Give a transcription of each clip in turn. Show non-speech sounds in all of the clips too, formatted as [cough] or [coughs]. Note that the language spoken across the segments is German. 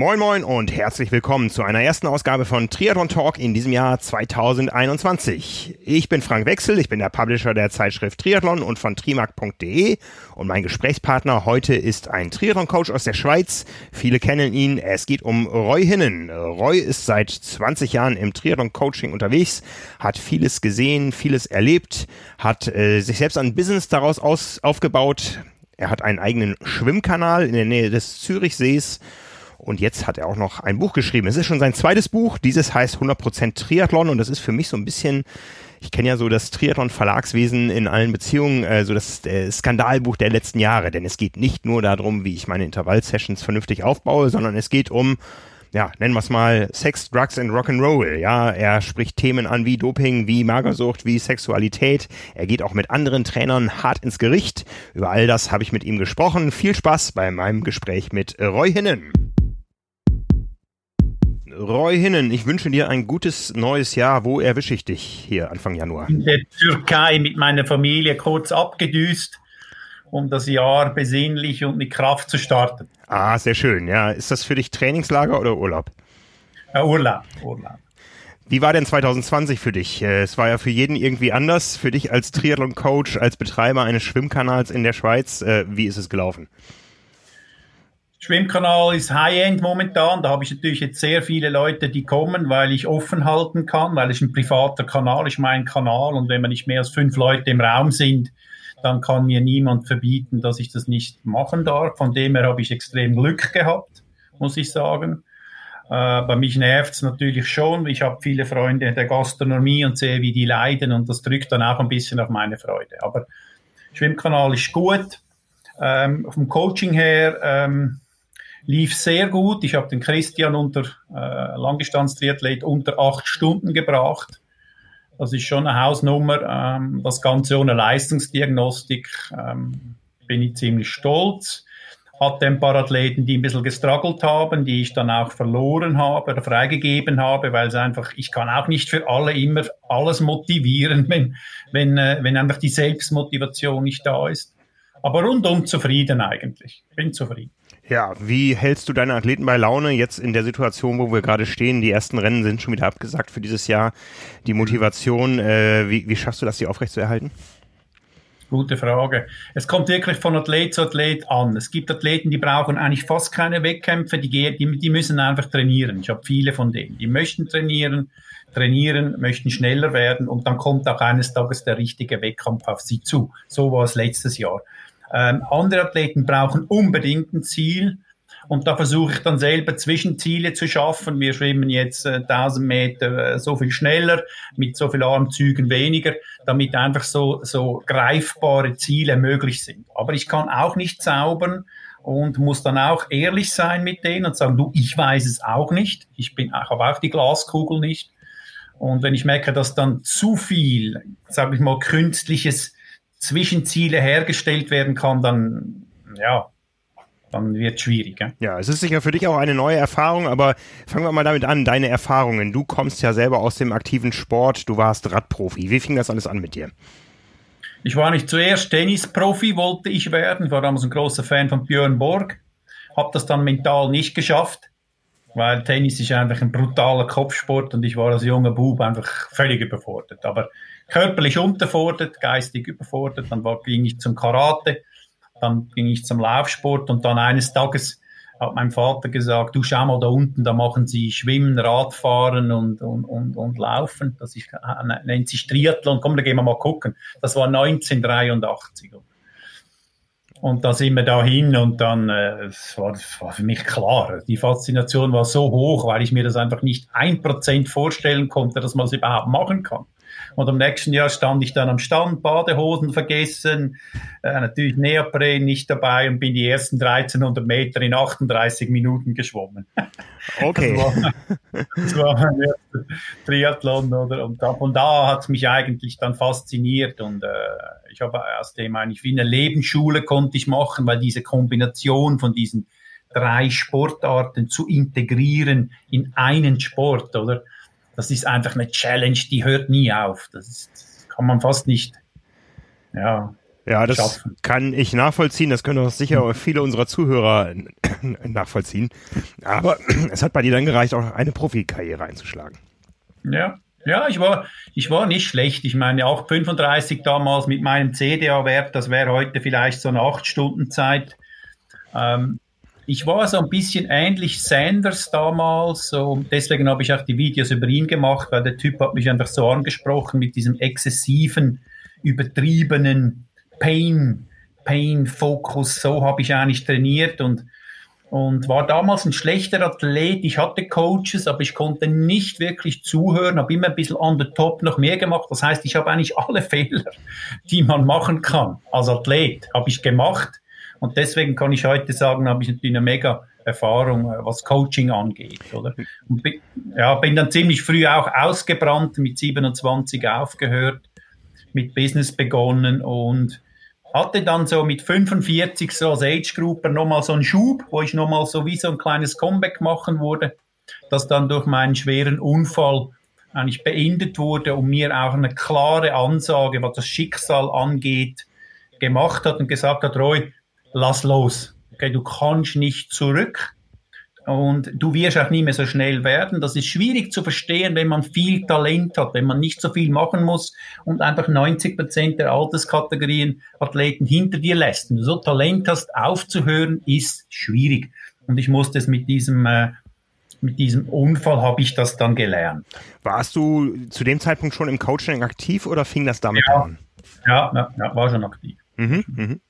Moin Moin und herzlich willkommen zu einer ersten Ausgabe von Triathlon Talk in diesem Jahr 2021. Ich bin Frank Wechsel, ich bin der Publisher der Zeitschrift Triathlon und von trimark.de und mein Gesprächspartner heute ist ein Triathlon-Coach aus der Schweiz. Viele kennen ihn, es geht um Roy Hinnen. Roy ist seit 20 Jahren im Triathlon-Coaching unterwegs, hat vieles gesehen, vieles erlebt, hat äh, sich selbst ein Business daraus aus, aufgebaut. Er hat einen eigenen Schwimmkanal in der Nähe des Zürichsees und jetzt hat er auch noch ein Buch geschrieben. Es ist schon sein zweites Buch. Dieses heißt 100% Triathlon und das ist für mich so ein bisschen ich kenne ja so das Triathlon-Verlagswesen in allen Beziehungen, äh, so das äh, Skandalbuch der letzten Jahre. Denn es geht nicht nur darum, wie ich meine Intervall-Sessions vernünftig aufbaue, sondern es geht um, ja, nennen wir es mal Sex, Drugs and Rock'n'Roll. Ja, er spricht Themen an wie Doping, wie Magersucht, wie Sexualität. Er geht auch mit anderen Trainern hart ins Gericht. Über all das habe ich mit ihm gesprochen. Viel Spaß bei meinem Gespräch mit Roy Hinnen. Roy Hinnen, ich wünsche dir ein gutes neues Jahr. Wo erwische ich dich hier Anfang Januar? In der Türkei mit meiner Familie kurz abgedüst, um das Jahr besinnlich und mit Kraft zu starten. Ah, sehr schön. Ja, ist das für dich Trainingslager oder Urlaub? Ja, Urlaub, Urlaub. Wie war denn 2020 für dich? Äh, es war ja für jeden irgendwie anders. Für dich als Triathlon-Coach, als Betreiber eines Schwimmkanals in der Schweiz, äh, wie ist es gelaufen? Schwimmkanal ist High-End momentan. Da habe ich natürlich jetzt sehr viele Leute, die kommen, weil ich offen halten kann, weil es ein privater Kanal ist, mein Kanal. Und wenn man nicht mehr als fünf Leute im Raum sind, dann kann mir niemand verbieten, dass ich das nicht machen darf. Von dem her habe ich extrem Glück gehabt, muss ich sagen. Äh, bei mich nervt es natürlich schon. Ich habe viele Freunde der Gastronomie und sehe, wie die leiden und das drückt dann auch ein bisschen auf meine Freude. Aber Schwimmkanal ist gut. Ähm, vom Coaching her ähm, lief sehr gut. Ich habe den Christian unter äh, Langdistanz-Triathlet unter acht Stunden gebracht. Das ist schon eine Hausnummer. Ähm, das Ganze ohne Leistungsdiagnostik ähm, bin ich ziemlich stolz. Hatte ein paar Athleten, die ein bisschen gestruggelt haben, die ich dann auch verloren habe oder freigegeben habe, weil es einfach, ich kann auch nicht für alle immer alles motivieren, [laughs] wenn, wenn, äh, wenn einfach die Selbstmotivation nicht da ist. Aber rundum zufrieden eigentlich. Bin zufrieden. Ja, wie hältst du deine Athleten bei Laune jetzt in der Situation, wo wir gerade stehen? Die ersten Rennen sind schon wieder abgesagt für dieses Jahr. Die Motivation, äh, wie, wie schaffst du das, die aufrechtzuerhalten? Gute Frage. Es kommt wirklich von Athlet zu Athlet an. Es gibt Athleten, die brauchen eigentlich fast keine Wettkämpfe, die, die, die müssen einfach trainieren. Ich habe viele von denen. Die möchten trainieren, trainieren, möchten schneller werden und dann kommt auch eines Tages der richtige Wettkampf auf sie zu. So war es letztes Jahr. Ähm, andere Athleten brauchen unbedingt ein Ziel. Und da versuche ich dann selber Zwischenziele zu schaffen. Wir schwimmen jetzt äh, 1000 Meter äh, so viel schneller, mit so viel Armzügen weniger, damit einfach so, so greifbare Ziele möglich sind. Aber ich kann auch nicht zaubern und muss dann auch ehrlich sein mit denen und sagen, du, ich weiß es auch nicht. Ich bin, ich habe auch die Glaskugel nicht. Und wenn ich merke, dass dann zu viel, sage ich mal, künstliches Zwischenziele hergestellt werden kann, dann ja, dann wird es schwierig. Ja? ja, es ist sicher für dich auch eine neue Erfahrung, aber fangen wir mal damit an, deine Erfahrungen. Du kommst ja selber aus dem aktiven Sport, du warst Radprofi. Wie fing das alles an mit dir? Ich war nicht zuerst Tennisprofi, wollte ich werden. War damals ein großer Fan von Björn Borg. Habe das dann mental nicht geschafft, weil Tennis ist einfach ein brutaler Kopfsport und ich war als junger Bub einfach völlig überfordert. Aber körperlich unterfordert, geistig überfordert. Dann war, ging ich zum Karate, dann ging ich zum Laufsport und dann eines Tages hat mein Vater gesagt, du schau mal da unten, da machen sie Schwimmen, Radfahren und, und, und, und Laufen. Das ist, äh, nennt sich Triathlon. Komm, da gehen wir mal gucken. Das war 1983. Und da sind wir dahin und dann, äh, war, war für mich klar. Die Faszination war so hoch, weil ich mir das einfach nicht ein Prozent vorstellen konnte, dass man es überhaupt machen kann. Und am nächsten Jahr stand ich dann am Stand, Badehosen vergessen, äh, natürlich Neopren nicht dabei und bin die ersten 1300 Meter in 38 Minuten geschwommen. [laughs] Okay. Das war, das war mein erster Triathlon, oder? Und da, von da hat es mich eigentlich dann fasziniert und äh, ich habe aus dem eigentlich wie eine Lebensschule konnte ich machen, weil diese Kombination von diesen drei Sportarten zu integrieren in einen Sport, oder? Das ist einfach eine Challenge, die hört nie auf. Das, ist, das kann man fast nicht, ja, Ja, das schaffen. kann ich nachvollziehen. Das können auch sicher viele unserer Zuhörer [coughs] nachvollziehen. Aber [coughs] es hat bei dir dann gereicht, auch eine Profikarriere einzuschlagen. Ja, ja, ich war, ich war nicht schlecht. Ich meine, auch 35 damals mit meinem CDA-Wert, das wäre heute vielleicht so eine 8-Stunden-Zeit. Ähm, ich war so ein bisschen ähnlich Sanders damals, so, deswegen habe ich auch die Videos über ihn gemacht, weil der Typ hat mich einfach so angesprochen mit diesem exzessiven, übertriebenen Pain, Pain-Fokus. So habe ich eigentlich trainiert und und war damals ein schlechter Athlet. Ich hatte Coaches, aber ich konnte nicht wirklich zuhören, habe immer ein bisschen on the top noch mehr gemacht. Das heißt, ich habe eigentlich alle [laughs] Fehler, die man machen kann als Athlet, habe ich gemacht. Und deswegen kann ich heute sagen, habe ich natürlich eine mega Erfahrung, äh, was Coaching angeht, oder? Und bin, ja, bin dann ziemlich früh auch ausgebrannt, mit 27 aufgehört, mit Business begonnen und hatte dann so mit 45 so als Age Grouper nochmal so einen Schub, wo ich nochmal so wie so ein kleines Comeback machen wurde, das dann durch meinen schweren Unfall eigentlich beendet wurde und mir auch eine klare Ansage, was das Schicksal angeht, gemacht hat und gesagt hat, Roy, lass los. Okay, du kannst nicht zurück und du wirst auch nie mehr so schnell werden. Das ist schwierig zu verstehen, wenn man viel Talent hat, wenn man nicht so viel machen muss und einfach 90 Prozent der Alterskategorien Athleten hinter dir lässt. Wenn du so Talent hast, aufzuhören, ist schwierig. Und ich musste es mit diesem äh, mit diesem Unfall habe ich das dann gelernt. Warst du zu dem Zeitpunkt schon im Coaching aktiv oder fing das damit ja. an? Ja, ja, ja, war schon aktiv. Mhm, mhm.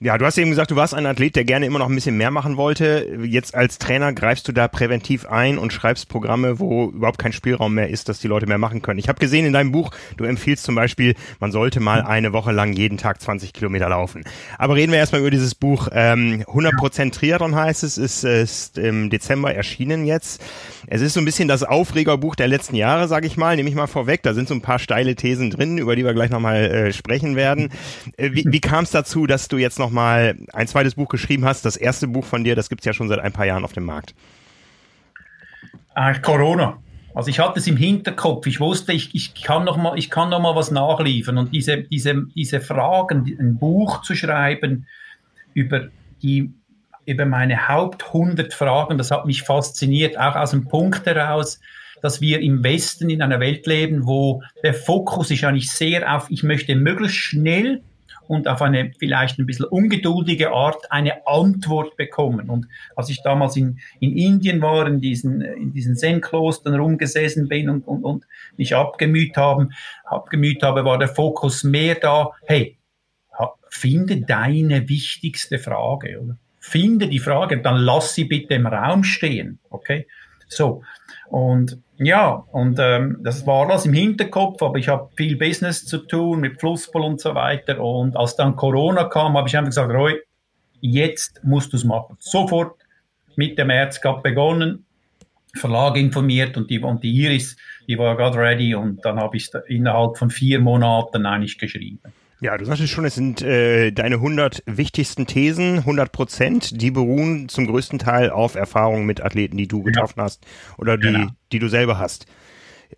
Ja, du hast eben gesagt, du warst ein Athlet, der gerne immer noch ein bisschen mehr machen wollte. Jetzt als Trainer greifst du da präventiv ein und schreibst Programme, wo überhaupt kein Spielraum mehr ist, dass die Leute mehr machen können. Ich habe gesehen in deinem Buch, du empfiehlst zum Beispiel, man sollte mal eine Woche lang jeden Tag 20 Kilometer laufen. Aber reden wir erstmal über dieses Buch. Ähm, 100% Triathlon heißt es, ist, ist im Dezember erschienen jetzt. Es ist so ein bisschen das Aufregerbuch der letzten Jahre, sage ich mal, nehme ich mal vorweg. Da sind so ein paar steile Thesen drin, über die wir gleich nochmal äh, sprechen werden. Äh, wie wie kam es dazu, dass du jetzt nochmal ein zweites Buch geschrieben hast? Das erste Buch von dir, das gibt's ja schon seit ein paar Jahren auf dem Markt. Äh, Corona. Also ich hatte es im Hinterkopf. Ich wusste, ich, ich kann noch mal, ich kann noch mal was nachliefern und diese, diese, diese Fragen, ein Buch zu schreiben über die über meine Haupt 100 Fragen. Das hat mich fasziniert, auch aus dem Punkt heraus, dass wir im Westen in einer Welt leben, wo der Fokus ist eigentlich sehr auf, ich möchte möglichst schnell und auf eine vielleicht ein bisschen ungeduldige Art eine Antwort bekommen. Und als ich damals in, in Indien war, in diesen, in diesen Zen-Klostern rumgesessen bin und, und, und mich abgemüht haben, abgemüht habe, war der Fokus mehr da, hey, finde deine wichtigste Frage, oder? finde die Frage, dann lass sie bitte im Raum stehen. Okay? So. Und ja, und ähm, das war alles im Hinterkopf, aber ich habe viel Business zu tun mit Flussball und so weiter. Und als dann Corona kam, habe ich einfach gesagt, Roy, jetzt musst du es machen. Sofort Mitte März gab begonnen, Verlag informiert und die, und die Iris, die war gerade ready und dann habe ich innerhalb von vier Monaten eigentlich geschrieben. Ja, du sagtest schon, es sind äh, deine 100 wichtigsten Thesen, 100 Prozent, die beruhen zum größten Teil auf Erfahrungen mit Athleten, die du getroffen ja. hast oder die, genau. die du selber hast.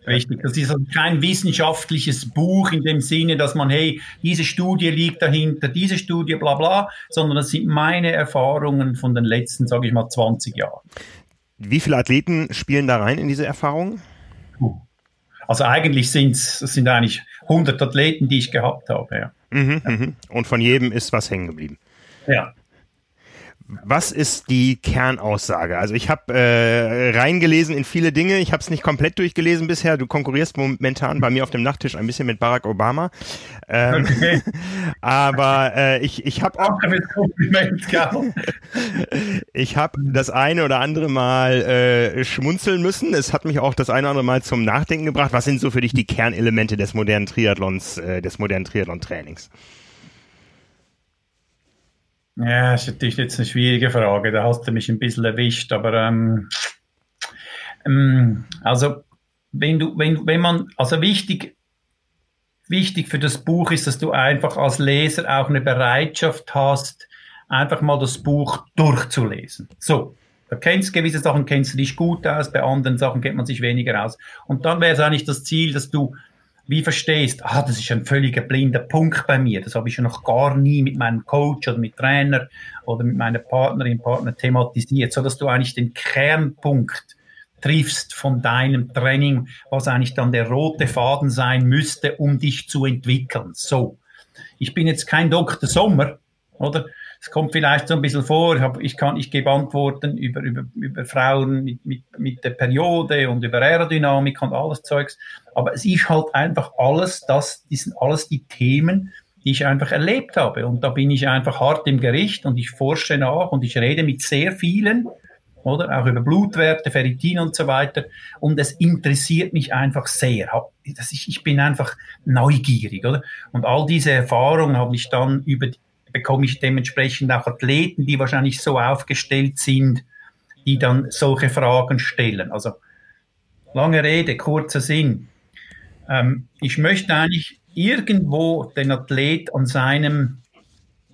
Richtig, das ist also kein wissenschaftliches Buch in dem Sinne, dass man, hey, diese Studie liegt dahinter, diese Studie, bla bla, sondern das sind meine Erfahrungen von den letzten, sage ich mal, 20 Jahren. Wie viele Athleten spielen da rein in diese Erfahrungen? Also eigentlich sind's, das sind eigentlich 100 Athleten, die ich gehabt habe. Ja. Mhm, ja. Mhm. Und von jedem ist was hängen geblieben. Ja. Was ist die Kernaussage? Also ich habe äh, reingelesen in viele Dinge. Ich habe es nicht komplett durchgelesen bisher. Du konkurrierst momentan bei mir auf dem Nachttisch ein bisschen mit Barack Obama. Ähm, okay. [laughs] aber äh, ich, ich habe auch [laughs] ich habe das eine oder andere Mal äh, schmunzeln müssen. Es hat mich auch das eine oder andere Mal zum Nachdenken gebracht. Was sind so für dich die Kernelemente des modernen Triathlons, äh, des modernen Triathlon-Trainings? Ja, ist natürlich jetzt eine schwierige Frage. Da hast du mich ein bisschen erwischt, aber ähm, ähm, also wenn du, wenn, wenn man, also wichtig, wichtig für das Buch ist, dass du einfach als Leser auch eine Bereitschaft hast, einfach mal das Buch durchzulesen. So. Da kennst gewisse Sachen kennst du dich gut aus, bei anderen Sachen kennt man sich weniger aus. Und dann wäre es eigentlich das Ziel, dass du wie verstehst, ah, das ist ein völliger blinder Punkt bei mir. Das habe ich ja noch gar nie mit meinem Coach oder mit Trainer oder mit meiner Partnerin, Partner thematisiert, so dass du eigentlich den Kernpunkt triffst von deinem Training, was eigentlich dann der rote Faden sein müsste, um dich zu entwickeln. So. Ich bin jetzt kein Dr. Sommer, oder? Es kommt vielleicht so ein bisschen vor, ich, kann, ich gebe Antworten über, über, über Frauen mit, mit, mit der Periode und über Aerodynamik und alles Zeugs. Aber es ist halt einfach alles das, die sind alles die Themen, die ich einfach erlebt habe. Und da bin ich einfach hart im Gericht und ich forsche nach und ich rede mit sehr vielen, oder? Auch über Blutwerte, Ferritin und so weiter. Und es interessiert mich einfach sehr. Ich bin einfach neugierig, oder? Und all diese Erfahrungen habe ich dann über, bekomme ich dementsprechend auch Athleten, die wahrscheinlich so aufgestellt sind, die dann solche Fragen stellen. Also, lange Rede, kurzer Sinn. Ähm, ich möchte eigentlich irgendwo den Athlet an seinem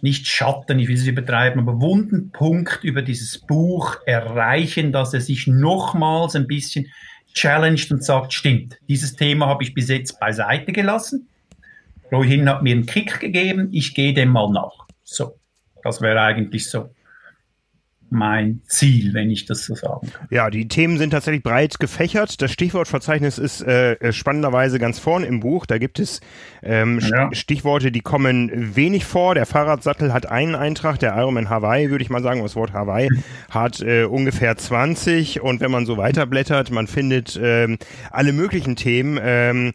nicht Schatten, ich will es übertreiben, aber wunden Punkt über dieses Buch erreichen, dass er sich nochmals ein bisschen challenged und sagt, stimmt, dieses Thema habe ich bis jetzt beiseite gelassen. Roy hat mir einen Kick gegeben, ich gehe dem mal nach. So, das wäre eigentlich so mein Ziel, wenn ich das so sagen kann. Ja, die Themen sind tatsächlich breit gefächert. Das Stichwortverzeichnis ist äh, spannenderweise ganz vorn im Buch. Da gibt es ähm, ja. Stichworte, die kommen wenig vor. Der Fahrradsattel hat einen Eintrag, der Ironman Hawaii, würde ich mal sagen, das Wort Hawaii [laughs] hat äh, ungefähr 20. Und wenn man so weiterblättert, man findet ähm, alle möglichen Themen. Ähm,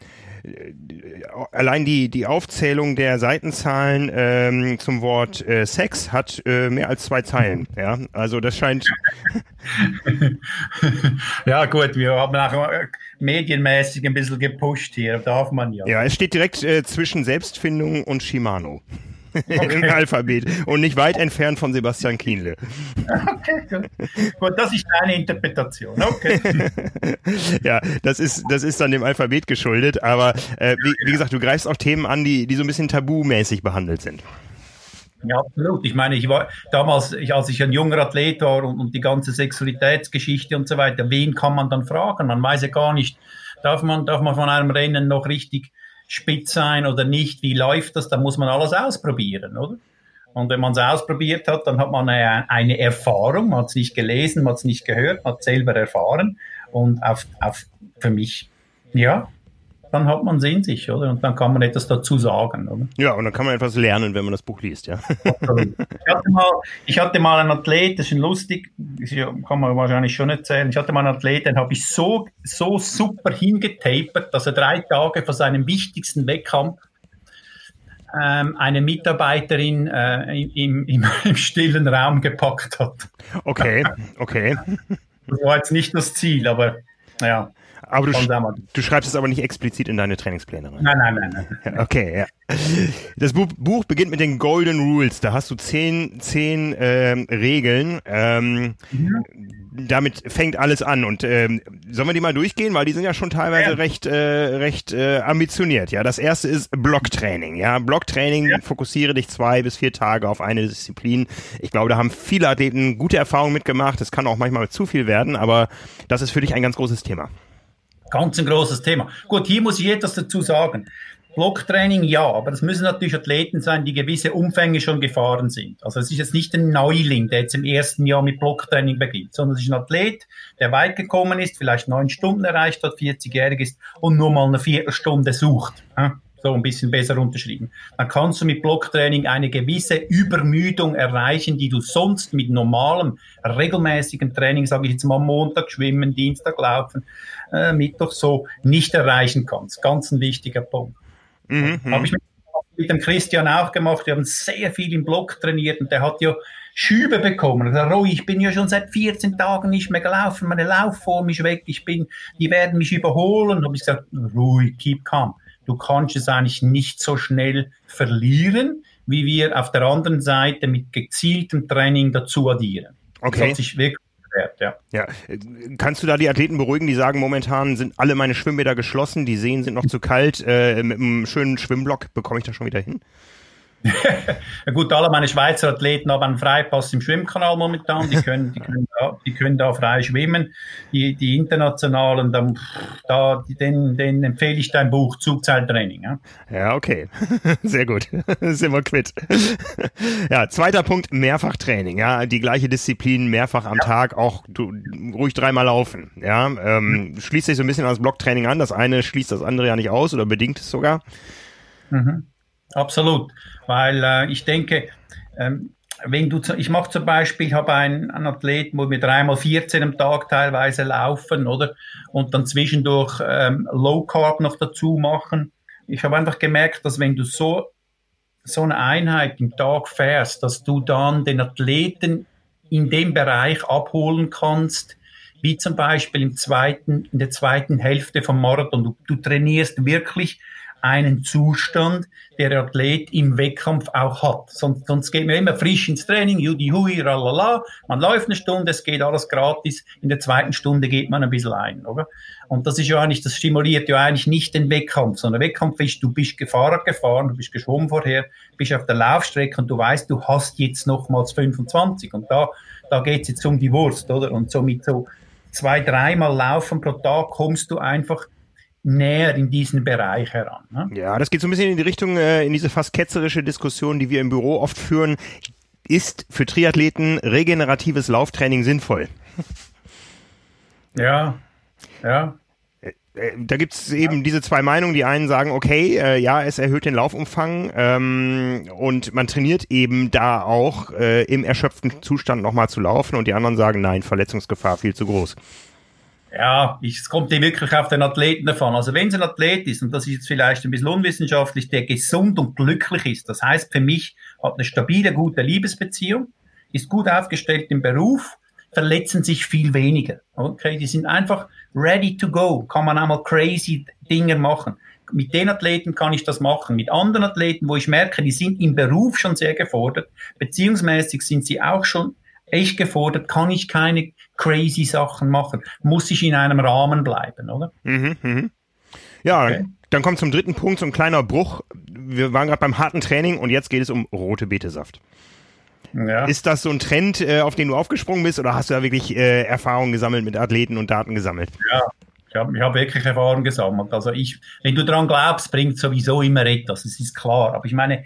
allein die, die Aufzählung der Seitenzahlen ähm, zum Wort äh, Sex hat äh, mehr als zwei Zeilen. Ja, also das scheint. [laughs] ja, gut, wir haben auch äh, medienmäßig ein bisschen gepusht hier, darf man ja. Ja, es steht direkt äh, zwischen Selbstfindung und Shimano. [laughs] Im Alphabet und nicht weit entfernt von Sebastian Kienle. Okay, gut. gut. das ist deine Interpretation. Okay. [laughs] ja, das ist, das ist dann dem Alphabet geschuldet, aber äh, wie, wie gesagt, du greifst auch Themen an, die, die so ein bisschen tabumäßig behandelt sind. Ja, absolut. Ich meine, ich war damals, ich, als ich ein junger Athlet war und, und die ganze Sexualitätsgeschichte und so weiter, wen kann man dann fragen? Man weiß ja gar nicht, darf man, darf man von einem Rennen noch richtig spitz sein oder nicht, wie läuft das, da muss man alles ausprobieren, oder? Und wenn man es ausprobiert hat, dann hat man eine, eine Erfahrung, man hat es nicht gelesen, man hat es nicht gehört, man hat es selber erfahren. Und auf, auf, für mich, ja, dann hat man es in sich, oder? Und dann kann man etwas dazu sagen, oder? Ja, und dann kann man etwas lernen, wenn man das Buch liest, ja. ich, hatte mal, ich hatte mal einen Athlet, das ist lustig, das kann man wahrscheinlich schon erzählen. Ich hatte mal einen Athlet, den habe ich so, so super hingetapert, dass er drei Tage vor seinem wichtigsten Wettkampf ähm, eine Mitarbeiterin äh, im, im, im [laughs] stillen Raum gepackt hat. Okay, okay. Das war jetzt nicht das Ziel, aber ja. Aber du, du, schreibst es aber nicht explizit in deine Trainingspläne rein. Nein, nein, nein. nein. [laughs] Okay, ja. Das Buch, Buch, beginnt mit den Golden Rules. Da hast du zehn, zehn ähm, Regeln. Ähm, mhm. Damit fängt alles an. Und ähm, sollen wir die mal durchgehen? Weil die sind ja schon teilweise ja. recht, äh, recht äh, ambitioniert. Ja, das erste ist Blocktraining. Ja, Blocktraining, ja. fokussiere dich zwei bis vier Tage auf eine Disziplin. Ich glaube, da haben viele Athleten gute Erfahrungen mitgemacht. Es kann auch manchmal zu viel werden, aber das ist für dich ein ganz großes Thema. Ganz ein großes Thema. Gut, hier muss ich etwas dazu sagen. Blocktraining ja, aber das müssen natürlich Athleten sein, die gewisse Umfänge schon gefahren sind. Also es ist jetzt nicht ein Neuling, der jetzt im ersten Jahr mit Blocktraining beginnt, sondern es ist ein Athlet, der weit gekommen ist, vielleicht neun Stunden erreicht hat, 40-jährig ist und nur mal eine Viertelstunde sucht. So ein bisschen besser unterschrieben. Dann kannst du mit Blocktraining eine gewisse Übermüdung erreichen, die du sonst mit normalem, regelmäßigen Training, sage ich jetzt mal Montag schwimmen, Dienstag laufen, äh, Mittwoch so nicht erreichen kannst. Ganz ein wichtiger Punkt. Mhm, Habe ich mit, mit dem Christian auch gemacht. Wir haben sehr viel im Block trainiert und der hat ja Schübe bekommen. gesagt, Roy, ich bin ja schon seit 14 Tagen nicht mehr gelaufen, meine Laufform ist weg, ich bin, die werden mich überholen. Habe ich gesagt, Roy, keep calm. Du kannst es eigentlich nicht so schnell verlieren, wie wir auf der anderen Seite mit gezieltem Training dazu addieren. Okay. Das hat sich wirklich Wert, ja. Ja. Kannst du da die Athleten beruhigen, die sagen, momentan sind alle meine Schwimmbäder geschlossen, die Seen sind noch zu kalt, äh, mit einem schönen Schwimmblock bekomme ich das schon wieder hin? Gut, alle meine Schweizer Athleten haben einen Freipass im Schwimmkanal momentan. Die können, die können, da, die können da frei schwimmen. Die, die internationalen, dann, da, denen, denen empfehle ich dein Buch Zugzeittraining. Ja, ja okay. [laughs] Sehr gut. [laughs] Sind wir quitt. [laughs] ja, zweiter Punkt, Mehrfachtraining. Ja, die gleiche Disziplin mehrfach am ja. Tag, auch du, ruhig dreimal laufen. Ja, ähm, schließt sich so ein bisschen ans Blocktraining an. Das eine schließt das andere ja nicht aus oder bedingt es sogar. Mhm. Absolut, weil äh, ich denke, ähm, wenn du, ich mache zum Beispiel, habe einen, einen Athleten, wo wir dreimal 14 am Tag teilweise laufen, oder? Und dann zwischendurch ähm, Low Carb noch dazu machen. Ich habe einfach gemerkt, dass wenn du so, so eine Einheit im Tag fährst, dass du dann den Athleten in dem Bereich abholen kannst, wie zum Beispiel im zweiten, in der zweiten Hälfte vom Marathon. Du, du trainierst wirklich einen Zustand, der der Athlet im Wettkampf auch hat. Sonst, sonst geht man immer frisch ins Training, judi hui, ralala, man läuft eine Stunde, es geht alles gratis, in der zweiten Stunde geht man ein bisschen ein, oder? Und das ist ja eigentlich, das stimuliert ja eigentlich nicht den Wettkampf, sondern Wettkampf ist, du bist gefahren, gefahren, du bist geschwommen vorher, bist auf der Laufstrecke und du weißt, du hast jetzt nochmals 25 und da, da geht's jetzt um die Wurst, oder? Und so mit so zwei, dreimal Laufen pro Tag kommst du einfach näher in diesen Bereich heran. Ne? Ja, das geht so ein bisschen in die Richtung, äh, in diese fast ketzerische Diskussion, die wir im Büro oft führen. Ist für Triathleten regeneratives Lauftraining sinnvoll? Ja, ja. Äh, äh, da gibt es eben diese zwei Meinungen. Die einen sagen, okay, äh, ja, es erhöht den Laufumfang ähm, und man trainiert eben da auch äh, im erschöpften Zustand nochmal zu laufen und die anderen sagen, nein, Verletzungsgefahr viel zu groß. Ja, ich, es kommt dir wirklich auf den Athleten davon. Also wenn es ein Athlet ist, und das ist jetzt vielleicht ein bisschen unwissenschaftlich, der gesund und glücklich ist, das heißt für mich, hat eine stabile, gute Liebesbeziehung, ist gut aufgestellt im Beruf, verletzen sich viel weniger. Okay, die sind einfach ready to go, kann man einmal crazy Dinge machen. Mit den Athleten kann ich das machen. Mit anderen Athleten, wo ich merke, die sind im Beruf schon sehr gefordert, beziehungsmäßig sind sie auch schon echt gefordert, kann ich keine crazy Sachen machen, muss ich in einem Rahmen bleiben, oder? Mhm, mh. Ja, okay. dann kommt zum dritten Punkt so ein kleiner Bruch. Wir waren gerade beim harten Training und jetzt geht es um rote Betesaft. Ja. Ist das so ein Trend, äh, auf den du aufgesprungen bist oder hast du da wirklich äh, Erfahrungen gesammelt mit Athleten und Daten gesammelt? Ja, ich habe ich hab wirklich Erfahrungen gesammelt. Also ich, wenn du daran glaubst, bringt sowieso immer etwas, das ist klar. Aber ich meine,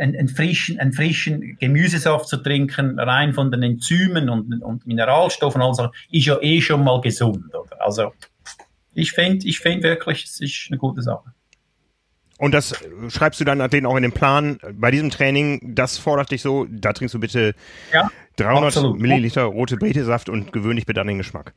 einen, frischen, einen frischen Gemüsesaft zu trinken, rein von den Enzymen und, und Mineralstoffen, also ist ja eh schon mal gesund. Oder? Also ich finde ich find wirklich, es ist eine gute Sache. Und das schreibst du dann denen auch in den Plan bei diesem Training, das fordert dich so, da trinkst du bitte ja, 300 absolut. Milliliter rote Betesaft und gewöhnlich bitte an den Geschmack.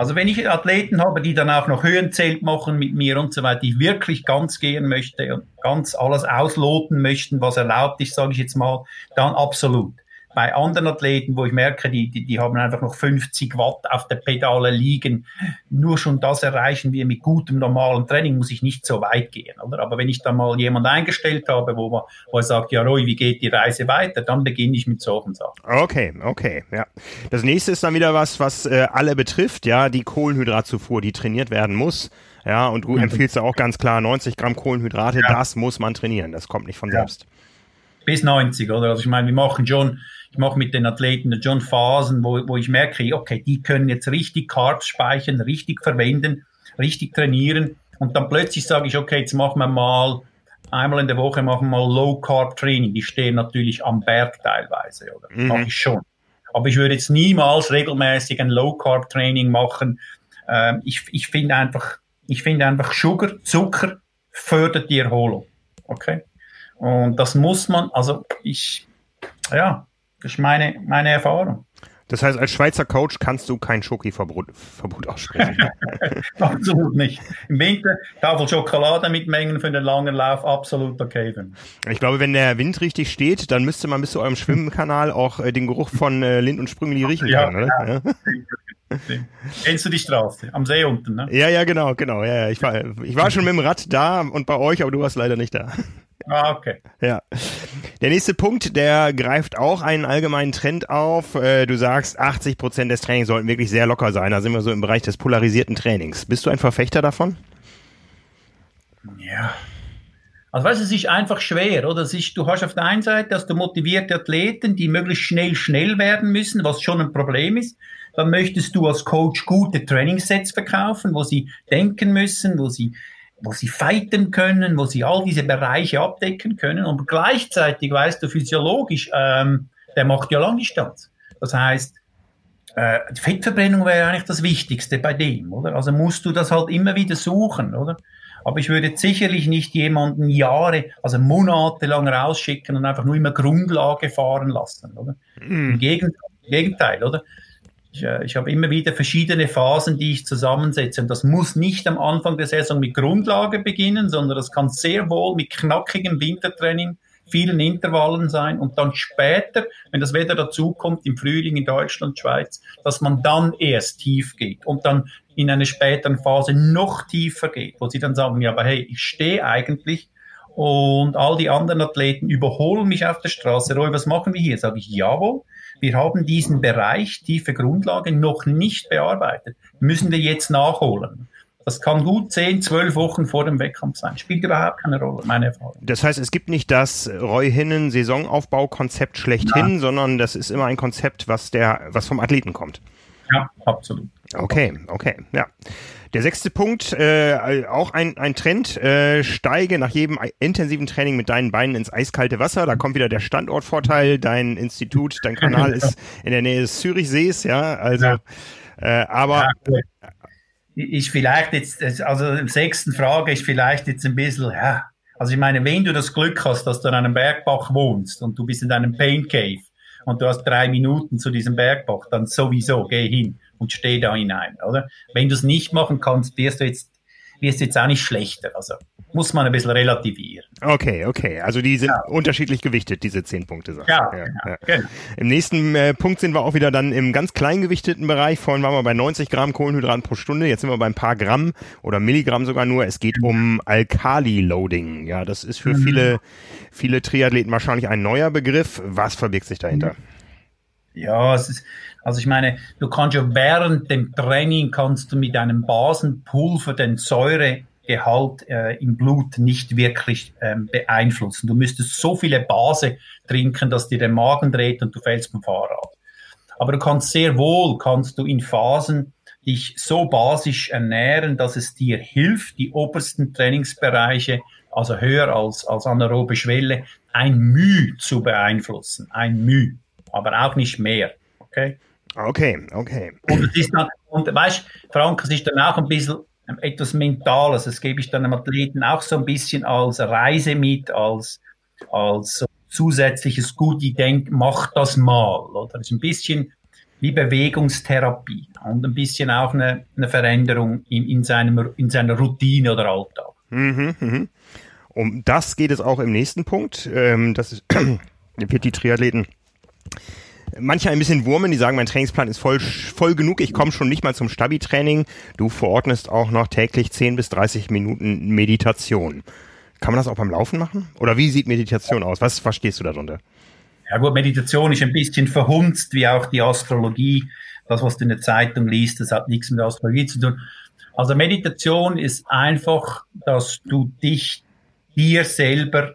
Also wenn ich Athleten habe, die dann auch noch Höhenzelt machen mit mir und so weiter, die wirklich ganz gehen möchte und ganz alles ausloten möchten, was erlaubt ist, sage ich jetzt mal, dann absolut bei anderen Athleten, wo ich merke, die, die, die haben einfach noch 50 Watt auf der Pedale liegen. Nur schon das erreichen wir mit gutem normalen Training, muss ich nicht so weit gehen, oder? Aber wenn ich da mal jemand eingestellt habe, wo, man, wo er sagt, ja Roy, wie geht die Reise weiter, dann beginne ich mit solchen Sachen. Okay, okay, ja. Das nächste ist dann wieder was, was äh, alle betrifft, ja, die Kohlenhydratzufuhr, die trainiert werden muss. Ja, und du mhm. empfiehlst ja auch ganz klar 90 Gramm Kohlenhydrate, ja. das muss man trainieren, das kommt nicht von ja. selbst. Bis 90, oder? Also ich meine, wir machen schon ich mache mit den Athleten schon Phasen, wo, wo ich merke, okay, die können jetzt richtig Carbs speichern, richtig verwenden, richtig trainieren. Und dann plötzlich sage ich, okay, jetzt machen wir mal einmal in der Woche machen wir mal Low Carb Training. Die stehen natürlich am Berg teilweise, oder? Mhm. Mache ich schon. Aber ich würde jetzt niemals regelmäßig ein Low Carb Training machen. Ähm, ich ich finde einfach, ich finde einfach Sugar, Zucker fördert die Erholung. Okay? Und das muss man, also ich, ja, das ist meine, meine Erfahrung. Das heißt, als Schweizer Coach kannst du kein Schoki-Verbot Verbot aussprechen. [laughs] absolut nicht. Im Winter Tafel Schokolade mit Mengen für den langen Lauf absolut okay. Ich glaube, wenn der Wind richtig steht, dann müsste man bis zu eurem Schwimmkanal auch äh, den Geruch von äh, Lind und Sprüngli riechen ja, können, oder? Ja. [laughs] Kennst du die Straße? Am See unten, ne? Ja, ja, genau, genau. Ja. Ich, war, ich war schon mit dem Rad da und bei euch, aber du warst leider nicht da. Ah, okay. Ja. Der nächste Punkt, der greift auch einen allgemeinen Trend auf. Äh, du sagst, 80 Prozent des Trainings sollten wirklich sehr locker sein. Da sind wir so im Bereich des polarisierten Trainings. Bist du ein Verfechter davon? Ja. Also weißt du, es ist einfach schwer, oder? Es ist, du hast auf der einen Seite, dass du motivierte Athleten, die möglichst schnell schnell werden müssen, was schon ein Problem ist. Dann möchtest du als Coach gute Trainingssets verkaufen, wo sie denken müssen, wo sie wo sie fighten können, wo sie all diese Bereiche abdecken können. Und gleichzeitig weißt du physiologisch, ähm, der macht ja Langdistanz. Das heißt, äh, die Fettverbrennung wäre eigentlich das Wichtigste bei dem, oder? Also musst du das halt immer wieder suchen, oder? Aber ich würde sicherlich nicht jemanden Jahre, also Monate lang rausschicken und einfach nur immer Grundlage fahren lassen, oder? Mm. Im Gegenteil, oder? Ich, äh, ich habe immer wieder verschiedene Phasen, die ich zusammensetze. Und das muss nicht am Anfang der Saison mit Grundlage beginnen, sondern das kann sehr wohl mit knackigem Wintertraining, vielen Intervallen sein und dann später, wenn das Wetter dazukommt, im Frühling in Deutschland, Schweiz, dass man dann erst tief geht und dann in einer späteren Phase noch tiefer geht, wo sie dann sagen, ja, aber hey, ich stehe eigentlich und all die anderen Athleten überholen mich auf der Straße. Roy, was machen wir hier? Sage ich, jawohl, wir haben diesen Bereich tiefe Grundlage noch nicht bearbeitet. Müssen wir jetzt nachholen. Das kann gut 10, 12 Wochen vor dem Wettkampf sein. Spielt überhaupt keine Rolle, meine Erfahrung. Das heißt, es gibt nicht das Roy Hinnen Saisonaufbaukonzept schlechthin, ja. sondern das ist immer ein Konzept, was der, was vom Athleten kommt. Ja, absolut. Okay, okay, ja. Der sechste Punkt, äh, auch ein, ein Trend, äh, steige nach jedem intensiven Training mit deinen Beinen ins eiskalte Wasser. Da kommt wieder der Standortvorteil. Dein Institut, dein Kanal [laughs] ist in der Nähe des Zürichsees, ja. Also, ja. Äh, aber. Ja, ich vielleicht jetzt, also im sechsten Frage ist vielleicht jetzt ein bisschen, ja. Also ich meine, wenn du das Glück hast, dass du an einem Bergbach wohnst und du bist in deinem Pain Cave und du hast drei Minuten zu diesem Bergbach, dann sowieso geh hin und steh da hinein, oder? Wenn du es nicht machen kannst, wirst du jetzt, wirst du jetzt auch nicht schlechter. Also muss man ein bisschen relativieren. Okay, okay. Also die sind ja. unterschiedlich gewichtet, diese zehn Punkte. Ja, ja, ja. Genau. Im nächsten äh, Punkt sind wir auch wieder dann im ganz kleingewichteten Bereich. Vorhin waren wir bei 90 Gramm Kohlenhydraten pro Stunde. Jetzt sind wir bei ein paar Gramm oder Milligramm sogar nur. Es geht um Alkali-Loading. Ja, das ist für mhm. viele, viele Triathleten wahrscheinlich ein neuer Begriff. Was verbirgt sich dahinter? Ja, es ist, also ich meine, du kannst ja während dem Training kannst du mit einem Basenpulver den Säuregehalt äh, im Blut nicht wirklich ähm, beeinflussen. Du müsstest so viele Base trinken, dass dir der Magen dreht und du fällst vom Fahrrad. Aber du kannst sehr wohl, kannst du in Phasen dich so basisch ernähren, dass es dir hilft, die obersten Trainingsbereiche, also höher als, als anaerobe Schwelle, ein Müh zu beeinflussen. Ein Müh, aber auch nicht mehr. Okay? Okay, okay. Und es ist dann, und weißt, Frank, es ist dann auch ein bisschen etwas Mentales. Das gebe ich dann dem Athleten auch so ein bisschen als Reise mit, als, als so zusätzliches Gut, ich denke, mach das mal. Oder? Das ist ein bisschen wie Bewegungstherapie und ein bisschen auch eine, eine Veränderung in, in, seinem, in seiner Routine oder Alltag. Mhm, mhm. Um das geht es auch im nächsten Punkt. Ähm, das ist [clears throat] wird die Triathleten manche ein bisschen wurmen, die sagen, mein Trainingsplan ist voll, voll genug, ich komme schon nicht mal zum Stabi-Training. Du verordnest auch noch täglich 10 bis 30 Minuten Meditation. Kann man das auch beim Laufen machen? Oder wie sieht Meditation aus? Was verstehst du darunter? Ja gut, Meditation ist ein bisschen verhunzt, wie auch die Astrologie. Das, was du in der Zeitung liest, das hat nichts mit Astrologie zu tun. Also Meditation ist einfach, dass du dich dir selber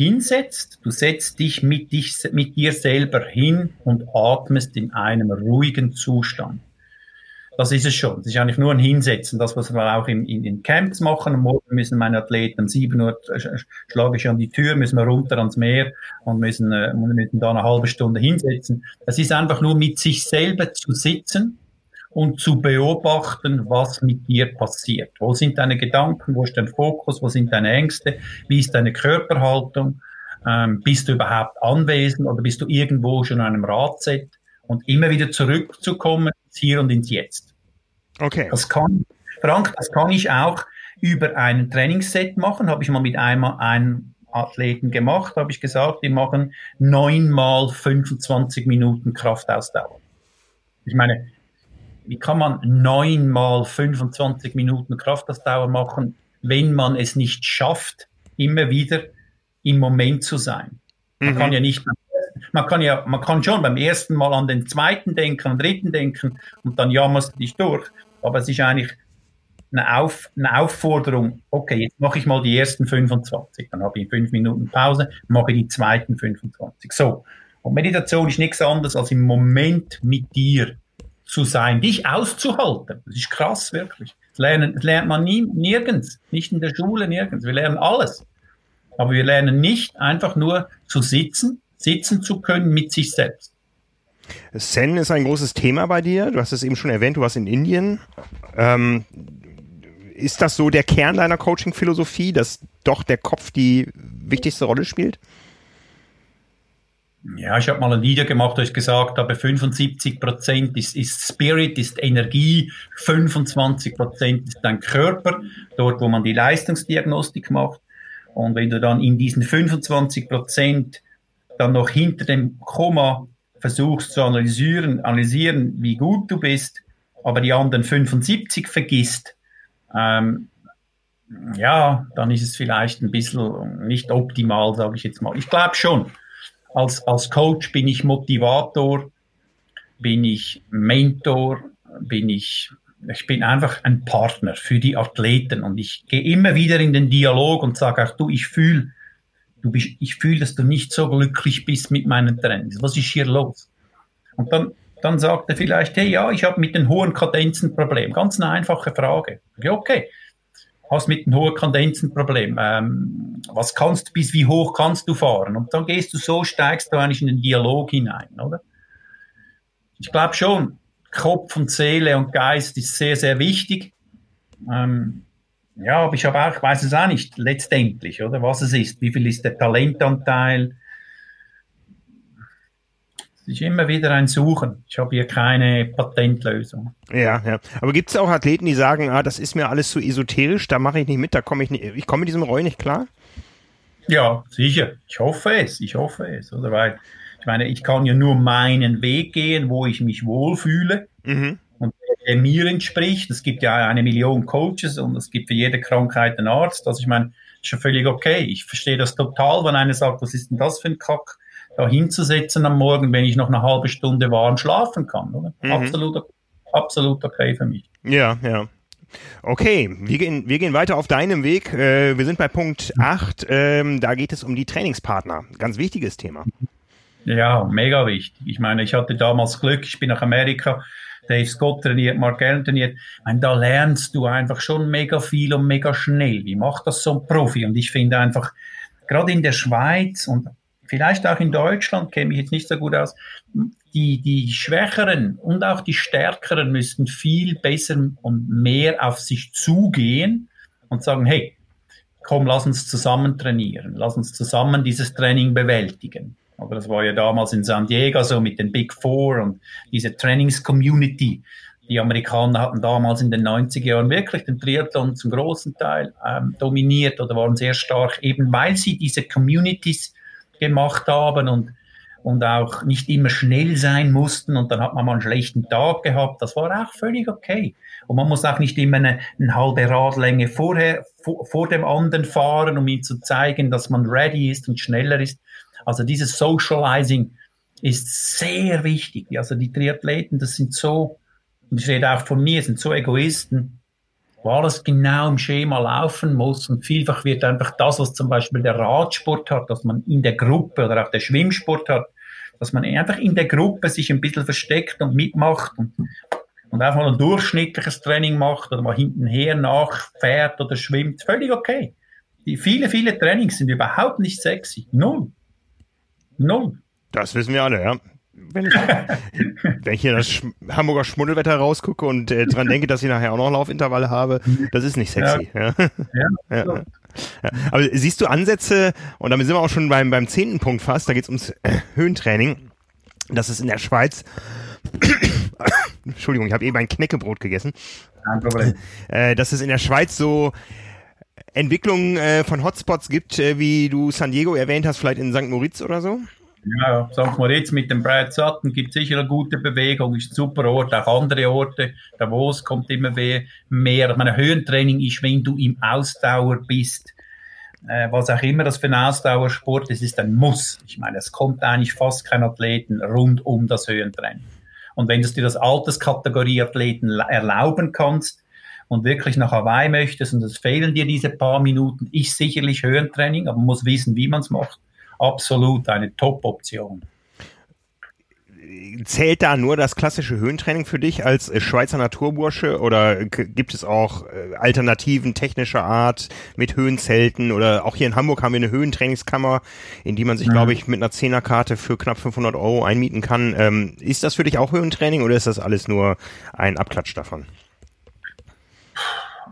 hinsetzt. Du setzt dich mit, dich mit dir selber hin und atmest in einem ruhigen Zustand. Das ist es schon. Das ist eigentlich nur ein Hinsetzen. Das, was wir auch in, in, in Camps machen. Morgen müssen meine Athleten um 7 Uhr schlage ich an die Tür, müssen wir runter ans Meer und müssen, äh, müssen da eine halbe Stunde hinsetzen. Das ist einfach nur mit sich selber zu sitzen und zu beobachten, was mit dir passiert. Wo sind deine Gedanken, wo ist dein Fokus, wo sind deine Ängste, wie ist deine Körperhaltung, ähm, bist du überhaupt anwesend oder bist du irgendwo schon an einem Radset und immer wieder zurückzukommen ins Hier und ins Jetzt. Okay. Das kann, Frank, das kann ich auch über einen Trainingsset machen, habe ich mal mit einmal einem Athleten gemacht, habe ich gesagt, die machen neunmal 25 Minuten Kraftausdauer. Ich meine, wie kann man neunmal 25 Minuten Kraftausdauer machen, wenn man es nicht schafft, immer wieder im Moment zu sein? Man mhm. kann ja nicht, man kann ja, man kann schon beim ersten Mal an den zweiten denken, an den dritten denken und dann jammerst du dich durch. Aber es ist eigentlich eine, Auf, eine Aufforderung, okay, jetzt mache ich mal die ersten 25, dann habe ich fünf Minuten Pause, mache die zweiten 25. So. Und Meditation ist nichts anderes als im Moment mit dir zu sein, dich auszuhalten. Das ist krass, wirklich. Das, lernen, das lernt man nie, nirgends, nicht in der Schule, nirgends. Wir lernen alles. Aber wir lernen nicht einfach nur zu sitzen, sitzen zu können mit sich selbst. Zen ist ein großes Thema bei dir. Du hast es eben schon erwähnt, du warst in Indien. Ähm, ist das so der Kern deiner Coaching-Philosophie, dass doch der Kopf die wichtigste Rolle spielt? Ja, ich habe mal ein Video gemacht, wo ich gesagt habe, 75 Prozent ist, ist Spirit, ist Energie, 25 Prozent ist dein Körper, dort, wo man die Leistungsdiagnostik macht. Und wenn du dann in diesen 25 Prozent dann noch hinter dem Komma versuchst zu analysieren, analysieren, wie gut du bist, aber die anderen 75 vergisst, ähm, ja, dann ist es vielleicht ein bisschen nicht optimal, sage ich jetzt mal. Ich glaube schon, als, als Coach bin ich Motivator, bin ich Mentor, bin ich, ich bin einfach ein Partner für die Athleten und ich gehe immer wieder in den Dialog und sage auch du, ich fühle, du bist, ich fühle, dass du nicht so glücklich bist mit meinen Trainings. Was ist hier los? Und dann, dann sagt er vielleicht, hey, ja, ich habe mit den hohen Kadenzen ein Problem. Ganz eine einfache Frage. Ja, okay. Hast mit den hohen Kadenzen ein Problem. Ähm, was kannst du, bis wie hoch kannst du fahren? Und dann gehst du so, steigst du eigentlich in den Dialog hinein, oder? Ich glaube schon, Kopf und Seele und Geist ist sehr, sehr wichtig. Ähm, ja, aber ich habe auch, ich weiß es auch nicht, letztendlich, oder was es ist. Wie viel ist der Talentanteil? Ist immer wieder ein Suchen. Ich habe hier keine Patentlösung. Ja, ja. Aber gibt es auch Athleten, die sagen, ah, das ist mir alles zu esoterisch, da mache ich nicht mit, da komme ich nicht, ich komme mit diesem Roll nicht klar? Ja, sicher. Ich hoffe es, ich hoffe es, oder? Weil, ich meine, ich kann ja nur meinen Weg gehen, wo ich mich wohlfühle. Mhm und der mir entspricht. Es gibt ja eine Million Coaches und es gibt für jede Krankheit einen Arzt. Also ich meine, ist ja völlig okay. Ich verstehe das total, wenn einer sagt, was ist denn das für ein Kack, da hinzusetzen am Morgen, wenn ich noch eine halbe Stunde warm schlafen kann. Oder? Mhm. Absolut, absolut okay für mich. Ja, ja. Okay, wir gehen, wir gehen weiter auf deinem Weg. Äh, wir sind bei Punkt 8. Ähm, da geht es um die Trainingspartner. Ganz wichtiges Thema. Ja, mega wichtig. Ich meine, ich hatte damals Glück, ich bin nach Amerika Dave Scott trainiert, Mark Allen trainiert. meine, da lernst du einfach schon mega viel und mega schnell. Wie macht das so ein Profi? Und ich finde einfach, gerade in der Schweiz und vielleicht auch in Deutschland, kenne ich jetzt nicht so gut aus, die, die Schwächeren und auch die Stärkeren müssten viel besser und mehr auf sich zugehen und sagen, hey, komm, lass uns zusammen trainieren, lass uns zusammen dieses Training bewältigen. Aber das war ja damals in San Diego so mit den Big Four und diese Trainings-Community. Die Amerikaner hatten damals in den 90er Jahren wirklich den Triathlon zum großen Teil ähm, dominiert oder waren sehr stark, eben weil sie diese Communities gemacht haben und, und auch nicht immer schnell sein mussten und dann hat man mal einen schlechten Tag gehabt. Das war auch völlig okay. Und man muss auch nicht immer eine, eine halbe Radlänge vorher, vor, vor dem anderen fahren, um ihm zu zeigen, dass man ready ist und schneller ist. Also dieses Socializing ist sehr wichtig. Also die Triathleten, das sind so, und ich rede auch von mir, sind so Egoisten, wo alles genau im Schema laufen muss und vielfach wird einfach das, was zum Beispiel der Radsport hat, dass man in der Gruppe oder auch der Schwimmsport hat, dass man einfach in der Gruppe sich ein bisschen versteckt und mitmacht und, und einfach mal ein durchschnittliches Training macht oder mal hintenher nachfährt oder schwimmt, völlig okay. Die viele, viele Trainings sind überhaupt nicht sexy. Null. Null. Das wissen wir alle, ja. Wenn ich, wenn ich hier das Sch Hamburger Schmuddelwetter rausgucke und äh, dran denke, dass ich nachher auch noch Laufintervalle habe, das ist nicht sexy. Ja. Ja. ja. ja. Aber siehst du Ansätze, und damit sind wir auch schon beim, beim zehnten Punkt fast, da geht es ums äh, Höhentraining, dass es in der Schweiz, [coughs] Entschuldigung, ich habe eben ein Knäckebrot gegessen, Kein Problem. Äh, dass es in der Schweiz so Entwicklung äh, von Hotspots gibt, äh, wie du San Diego erwähnt hast, vielleicht in St. Moritz oder so? Ja, St. Moritz mit dem Brad Sutton gibt sicher eine gute Bewegung, ist ein super Ort, auch andere Orte. Davos kommt immer mehr. Ich meine, Höhentraining ist, wenn du im Ausdauer bist, äh, was auch immer das für ein Ausdauersport ist, ist ein Muss. Ich meine, es kommt eigentlich fast kein Athleten rund um das Höhentraining. Und wenn du dir das Alterskategorie Athleten erlauben kannst, und wirklich nach Hawaii möchtest und es fehlen dir diese paar Minuten, ist sicherlich Höhentraining, aber man muss wissen, wie man es macht. Absolut eine Top-Option zählt da nur das klassische Höhentraining für dich als äh, Schweizer Naturbursche oder gibt es auch äh, Alternativen technischer Art mit Höhenzelten oder auch hier in Hamburg haben wir eine Höhentrainingskammer, in die man sich, mhm. glaube ich, mit einer Zehnerkarte für knapp 500 Euro einmieten kann. Ähm, ist das für dich auch Höhentraining oder ist das alles nur ein Abklatsch davon?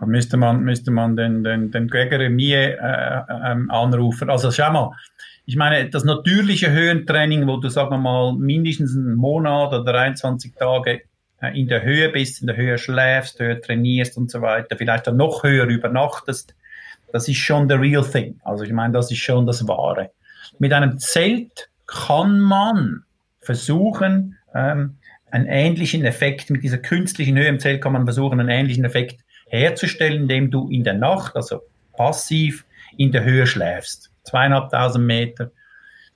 müsste man, müsste man den, den, den Gregory Mie äh, ähm, anrufen. Also schau mal, ich meine, das natürliche Höhentraining, wo du, sagen wir mal, mindestens einen Monat oder 23 Tage äh, in der Höhe bist, in der Höhe schläfst, höher trainierst und so weiter, vielleicht dann noch höher übernachtest, das ist schon the real thing. Also ich meine, das ist schon das Wahre. Mit einem Zelt kann man versuchen, ähm, einen ähnlichen Effekt, mit dieser künstlichen Höhe im Zelt kann man versuchen, einen ähnlichen Effekt herzustellen, indem du in der Nacht, also passiv, in der Höhe schläfst zweieinhalbtausend Meter,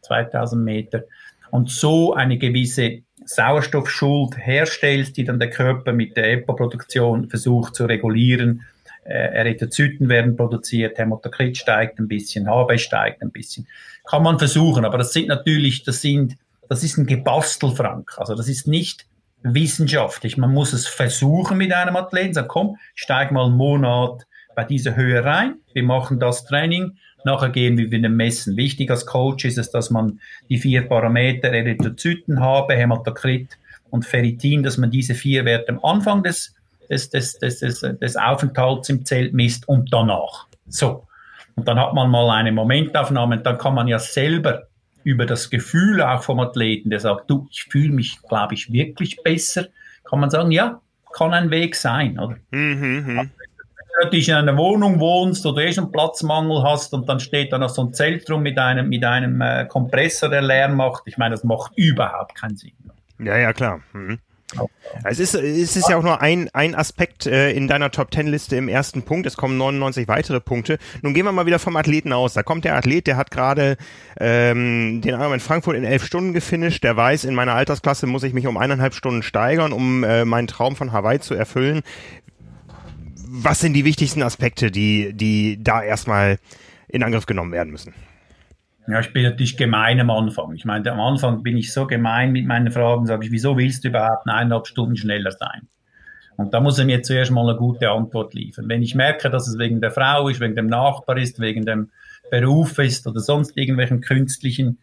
2000 Meter und so eine gewisse Sauerstoffschuld herstellst, die dann der Körper mit der EPO-Produktion versucht zu regulieren. Äh, Erythrozyten werden produziert, Hämatokrit steigt ein bisschen, HB steigt ein bisschen. Kann man versuchen, aber das sind natürlich, das sind, das ist ein Gebastel, Frank. Also das ist nicht wissenschaftlich. Man muss es versuchen mit einem Athleten, sagen, komm, steig mal einen Monat bei dieser Höhe rein, wir machen das Training Nachher gehen wir wieder messen. Wichtig als Coach ist es, dass man die vier Parameter Erythrozyten habe, Hämatokrit und Ferritin, dass man diese vier Werte am Anfang des, des, des, des, des, des Aufenthalts im Zelt misst und danach. So. Und dann hat man mal eine Momentaufnahme und dann kann man ja selber über das Gefühl auch vom Athleten, der sagt, du, ich fühle mich, glaube ich, wirklich besser, kann man sagen, ja, kann ein Weg sein, oder? Mhm, mh natürlich in einer Wohnung wohnst oder eh schon Platzmangel hast und dann steht da noch so ein Zelt rum mit einem, mit einem äh, Kompressor, der Lärm macht. Ich meine, das macht überhaupt keinen Sinn. Ja, ja, klar. Mhm. Es ist, es ist ja auch nur ein, ein Aspekt äh, in deiner Top Ten Liste im ersten Punkt. Es kommen 99 weitere Punkte. Nun gehen wir mal wieder vom Athleten aus. Da kommt der Athlet, der hat gerade ähm, den Ironman Frankfurt in elf Stunden gefinisht. Der weiß, in meiner Altersklasse muss ich mich um eineinhalb Stunden steigern, um äh, meinen Traum von Hawaii zu erfüllen was sind die wichtigsten Aspekte, die, die da erstmal in Angriff genommen werden müssen? Ja, ich bin natürlich gemein am Anfang. Ich meine, am Anfang bin ich so gemein mit meinen Fragen, sage ich, wieso willst du überhaupt eineinhalb Stunden schneller sein? Und da muss er mir zuerst mal eine gute Antwort liefern. Wenn ich merke, dass es wegen der Frau ist, wegen dem Nachbar ist, wegen dem Beruf ist oder sonst irgendwelchen künstlichen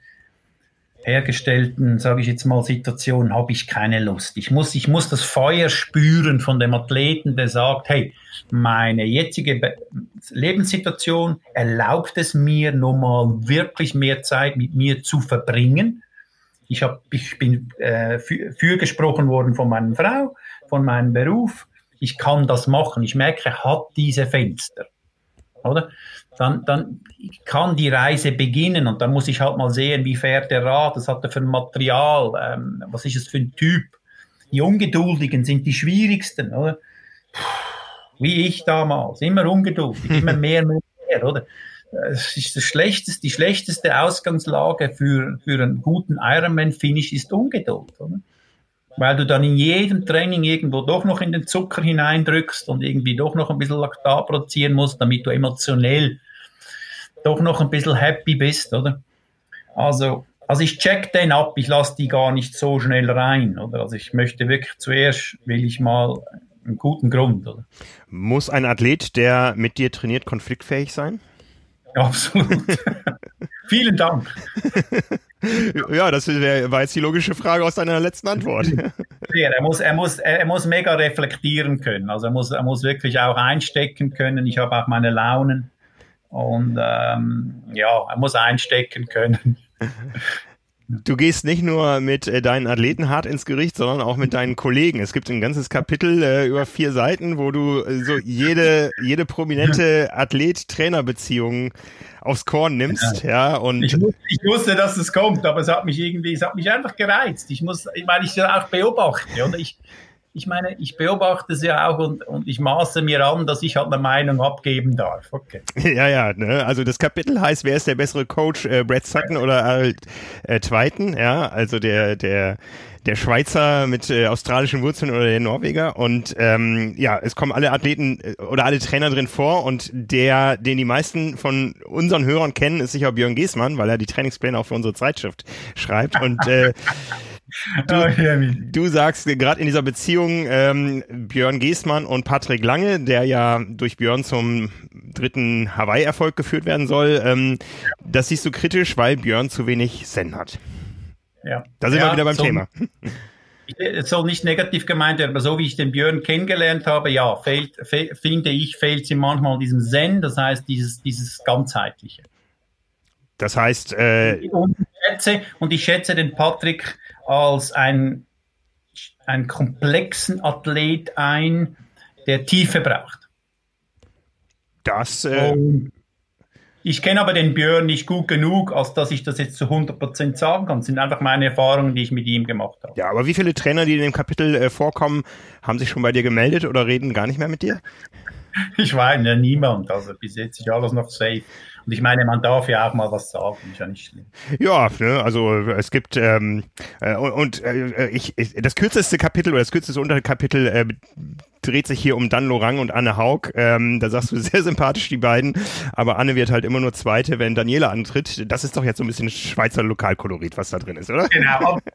hergestellten, sage ich jetzt mal, Situation habe ich keine Lust. Ich muss, ich muss das Feuer spüren von dem Athleten, der sagt, hey, meine jetzige Lebenssituation erlaubt es mir, nochmal wirklich mehr Zeit mit mir zu verbringen. Ich, hab, ich bin äh, für, für worden von meiner Frau, von meinem Beruf. Ich kann das machen. Ich merke, er hat diese Fenster. Oder? dann, dann kann die Reise beginnen und dann muss ich halt mal sehen, wie fährt der Rad, was hat er für ein Material, ähm, was ist es für ein Typ. Die Ungeduldigen sind die schwierigsten, oder? Wie ich damals, immer ungeduldig, immer [laughs] mehr, mehr, mehr, oder? Das ist das schlechteste, die schlechteste Ausgangslage für, für einen guten Ironman-Finish ist Ungeduld, oder? Weil du dann in jedem Training irgendwo doch noch in den Zucker hineindrückst und irgendwie doch noch ein bisschen Laktat produzieren musst, damit du emotionell doch noch ein bisschen happy bist, oder? Also, also ich check den ab, ich lasse die gar nicht so schnell rein, oder? Also ich möchte wirklich zuerst, will ich mal einen guten Grund, oder? Muss ein Athlet, der mit dir trainiert, konfliktfähig sein? Absolut. [laughs] Vielen Dank. ja, das war jetzt die logische Frage aus deiner letzten Antwort. Er muss, er muss, er muss mega reflektieren können. Also er muss, er muss wirklich auch einstecken können. Ich habe auch meine Launen. Und ähm, ja, er muss einstecken können. [laughs] Du gehst nicht nur mit äh, deinen Athleten hart ins Gericht, sondern auch mit deinen Kollegen. Es gibt ein ganzes Kapitel äh, über vier Seiten, wo du äh, so jede, jede prominente Athlet-Trainer-Beziehung aufs Korn nimmst, ja, ja und. Ich, ich, wusste, dass es kommt, aber es hat mich irgendwie, es hat mich einfach gereizt. Ich muss, weil ich ja auch beobachte, oder? Ich, ich meine, ich beobachte es ja auch und, und ich maße mir an, dass ich halt eine Meinung abgeben darf. Okay. [laughs] Ja, ja, ne? also das Kapitel heißt, wer ist der bessere Coach, äh, Brad Sutton oder äh, Tweiten, ja, also der, der der Schweizer mit äh, australischen Wurzeln oder der Norweger. Und ähm, ja, es kommen alle Athleten äh, oder alle Trainer drin vor und der, den die meisten von unseren Hörern kennen, ist sicher Björn Giesmann, weil er die Trainingspläne auch für unsere Zeitschrift schreibt. Und äh, [laughs] Du, oh, du sagst gerade in dieser Beziehung ähm, Björn Geßmann und Patrick Lange, der ja durch Björn zum dritten Hawaii-Erfolg geführt werden soll, ähm, das siehst du kritisch, weil Björn zu wenig Zen hat. Ja. Da sind ja, wir wieder beim so, Thema. [laughs] Es soll nicht negativ gemeint werden, aber so wie ich den Björn kennengelernt habe, ja, fehlt, fe finde ich, fehlt sie manchmal diesem Zen, das heißt dieses, dieses ganzheitliche. Das heißt, äh und, ich schätze, und ich schätze den Patrick als ein, einen komplexen Athlet ein, der Tiefe braucht. Das äh, ich kenne aber den Björn nicht gut genug, als dass ich das jetzt zu 100% sagen kann. Das sind einfach meine Erfahrungen, die ich mit ihm gemacht habe. Ja, aber wie viele Trainer, die in dem Kapitel äh, vorkommen, haben sich schon bei dir gemeldet oder reden gar nicht mehr mit dir? Ich weiß, ja, niemand. Also bis jetzt ist alles noch safe. Und ich meine, man darf ja auch mal was sagen, ist ja nicht schlimm. Ja, ne, also es gibt ähm, äh, und äh, ich, ich, das kürzeste Kapitel oder das kürzeste Unterkapitel äh, dreht sich hier um Dan Lorang und Anne Haug. Ähm, da sagst du [laughs] sehr sympathisch die beiden, aber Anne wird halt immer nur Zweite, wenn Daniela antritt. Das ist doch jetzt so ein bisschen Schweizer Lokalkolorit, was da drin ist, oder? Genau. [laughs]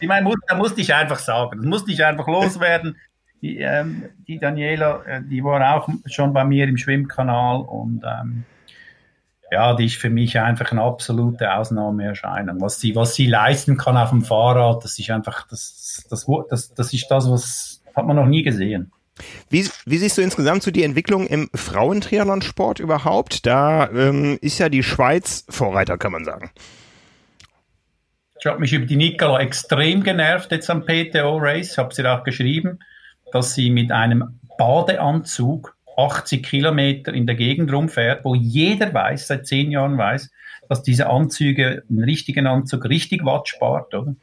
Ich meine, muss, da musste ich einfach sagen, das musste ich einfach loswerden. Die, ähm, die Daniela, äh, die war auch schon bei mir im Schwimmkanal und ähm, ja, die ist für mich einfach eine absolute Ausnahmeerscheinung. Was sie, was sie leisten kann auf dem Fahrrad, das ist einfach, das, das, das, das ist das, was hat man noch nie gesehen. Wie, wie siehst du insgesamt so die Entwicklung im Frauentriathlonsport überhaupt? Da ähm, ist ja die Schweiz Vorreiter, kann man sagen. Ich habe mich über die Nicola extrem genervt jetzt am PTO-Race. Ich habe sie auch geschrieben, dass sie mit einem Badeanzug 80 Kilometer in der Gegend rumfährt, wo jeder weiß, seit zehn Jahren weiß, dass diese Anzüge, einen richtigen Anzug, richtig Watt spart, oder?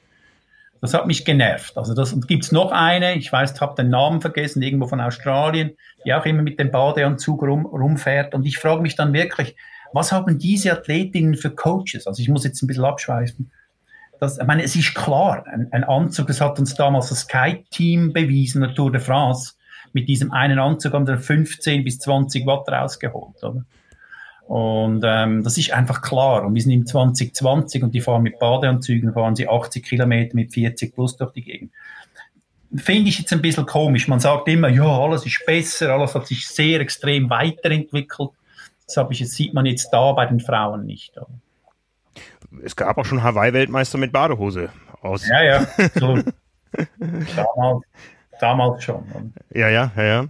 Das hat mich genervt. Also das und gibt's noch eine, ich weiß, habe den Namen vergessen, irgendwo von Australien, die auch immer mit dem Badeanzug rum, rumfährt. Und ich frage mich dann wirklich, was haben diese Athletinnen für Coaches? Also ich muss jetzt ein bisschen abschweifen. Das, ich meine, es ist klar, ein, ein Anzug, das hat uns damals das Sky-Team bewiesen, der Tour de France. Mit diesem einen Anzug haben wir 15 bis 20 Watt rausgeholt. Oder? Und ähm, das ist einfach klar. Und wir sind im 2020 und die fahren mit Badeanzügen, fahren sie 80 Kilometer mit 40 plus durch die Gegend. Finde ich jetzt ein bisschen komisch. Man sagt immer, ja, alles ist besser, alles hat sich sehr extrem weiterentwickelt. Das habe ich jetzt, sieht man jetzt da bei den Frauen nicht. Es gab auch schon Hawaii-Weltmeister mit Badehose aus. Ja, ja. So. [laughs] damals, damals schon. Ja, ja, ja, ja.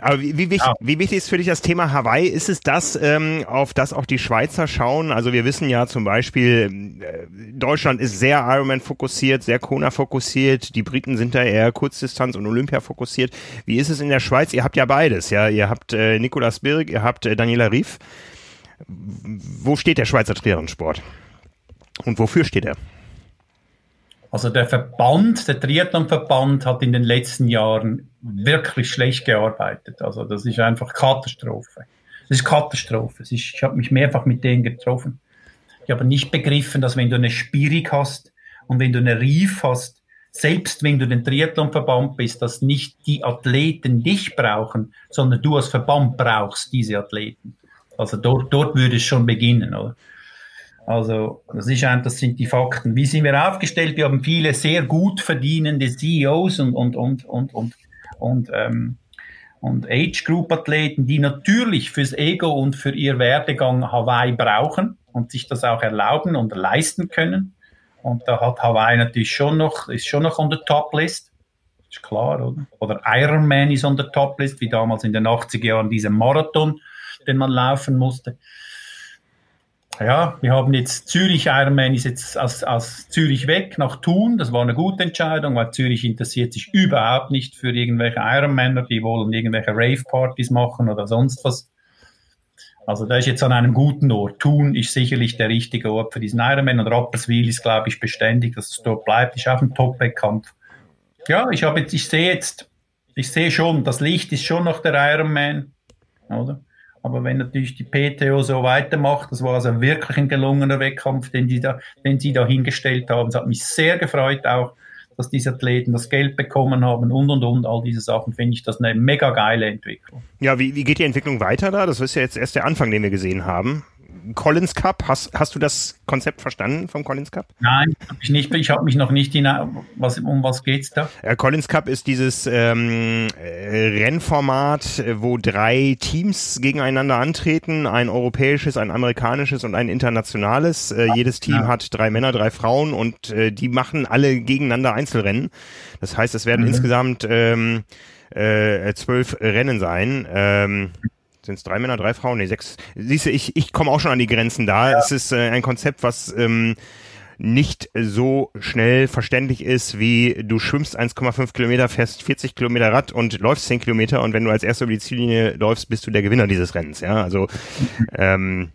Aber wie, wie, wichtig, ja. wie wichtig ist für dich das Thema Hawaii? Ist es das, ähm, auf das auch die Schweizer schauen? Also wir wissen ja zum Beispiel, äh, Deutschland ist sehr Ironman fokussiert, sehr Kona fokussiert. Die Briten sind da eher Kurzdistanz und Olympia fokussiert. Wie ist es in der Schweiz? Ihr habt ja beides, ja. Ihr habt äh, Nicolas Birk, ihr habt äh, Daniela Rief. Wo steht der Schweizer Triathlonsport? Und wofür steht er? Also der Verband, der Triathlonverband hat in den letzten Jahren wirklich schlecht gearbeitet. Also das ist einfach Katastrophe. Das ist Katastrophe. Ist, ich habe mich mehrfach mit denen getroffen. Ich habe nicht begriffen, dass wenn du eine Spirik hast und wenn du eine Rief hast, selbst wenn du den Triathlonverband bist, dass nicht die Athleten dich brauchen, sondern du als Verband brauchst diese Athleten. Also dort, dort würde es schon beginnen, oder? Also das, ist ein, das sind die Fakten. Wie sind wir aufgestellt? Wir haben viele sehr gut verdienende CEOs und, und, und, und, und, und, ähm, und Age-Group-Athleten, die natürlich fürs Ego und für ihr Werdegang Hawaii brauchen und sich das auch erlauben und leisten können. Und da hat Hawaii natürlich schon noch, ist schon noch on the top list. Ist klar, oder? Oder Ironman ist on the top list, wie damals in den 80er Jahren dieser Marathon, den man laufen musste ja, wir haben jetzt Zürich Ironman ist jetzt aus, aus Zürich weg nach Thun. Das war eine gute Entscheidung, weil Zürich interessiert sich überhaupt nicht für irgendwelche Ironmaner, die wollen irgendwelche Rave-Partys machen oder sonst was. Also da ist jetzt an einem guten Ort. Thun ist sicherlich der richtige Ort für diesen Ironman und Rapperswil ist, glaube ich, beständig, dass es dort bleibt. Ist auch ein Top-Wettkampf. Ja, ich habe jetzt, ich sehe jetzt, ich sehe schon, das Licht ist schon noch der Ironman, oder? Aber wenn natürlich die PTO so weitermacht, das war also wirklich ein gelungener Wettkampf, den, die da, den sie da hingestellt haben. Es hat mich sehr gefreut auch, dass diese Athleten das Geld bekommen haben und und und all diese Sachen, finde ich das eine mega geile Entwicklung. Ja, wie, wie geht die Entwicklung weiter da? Das ist ja jetzt erst der Anfang, den wir gesehen haben. Collins Cup. Hast, hast du das Konzept verstanden vom Collins Cup? Nein, hab ich nicht. Ich habe mich noch nicht in was um was geht's da? Ja, Collins Cup ist dieses ähm, äh, Rennformat, wo drei Teams gegeneinander antreten, ein europäisches, ein amerikanisches und ein internationales. Äh, jedes Team ja. hat drei Männer, drei Frauen und äh, die machen alle gegeneinander Einzelrennen. Das heißt, es werden mhm. insgesamt ähm, äh, zwölf Rennen sein. Ähm, sind es drei Männer, drei Frauen? Nee, sechs. Siehst du, ich, ich komme auch schon an die Grenzen da. Ja. Es ist äh, ein Konzept, was ähm, nicht so schnell verständlich ist, wie du schwimmst 1,5 Kilometer, fährst 40 Kilometer Rad und läufst 10 Kilometer und wenn du als erster über die Ziellinie läufst, bist du der Gewinner dieses Rennens. Ja, also [laughs] ähm,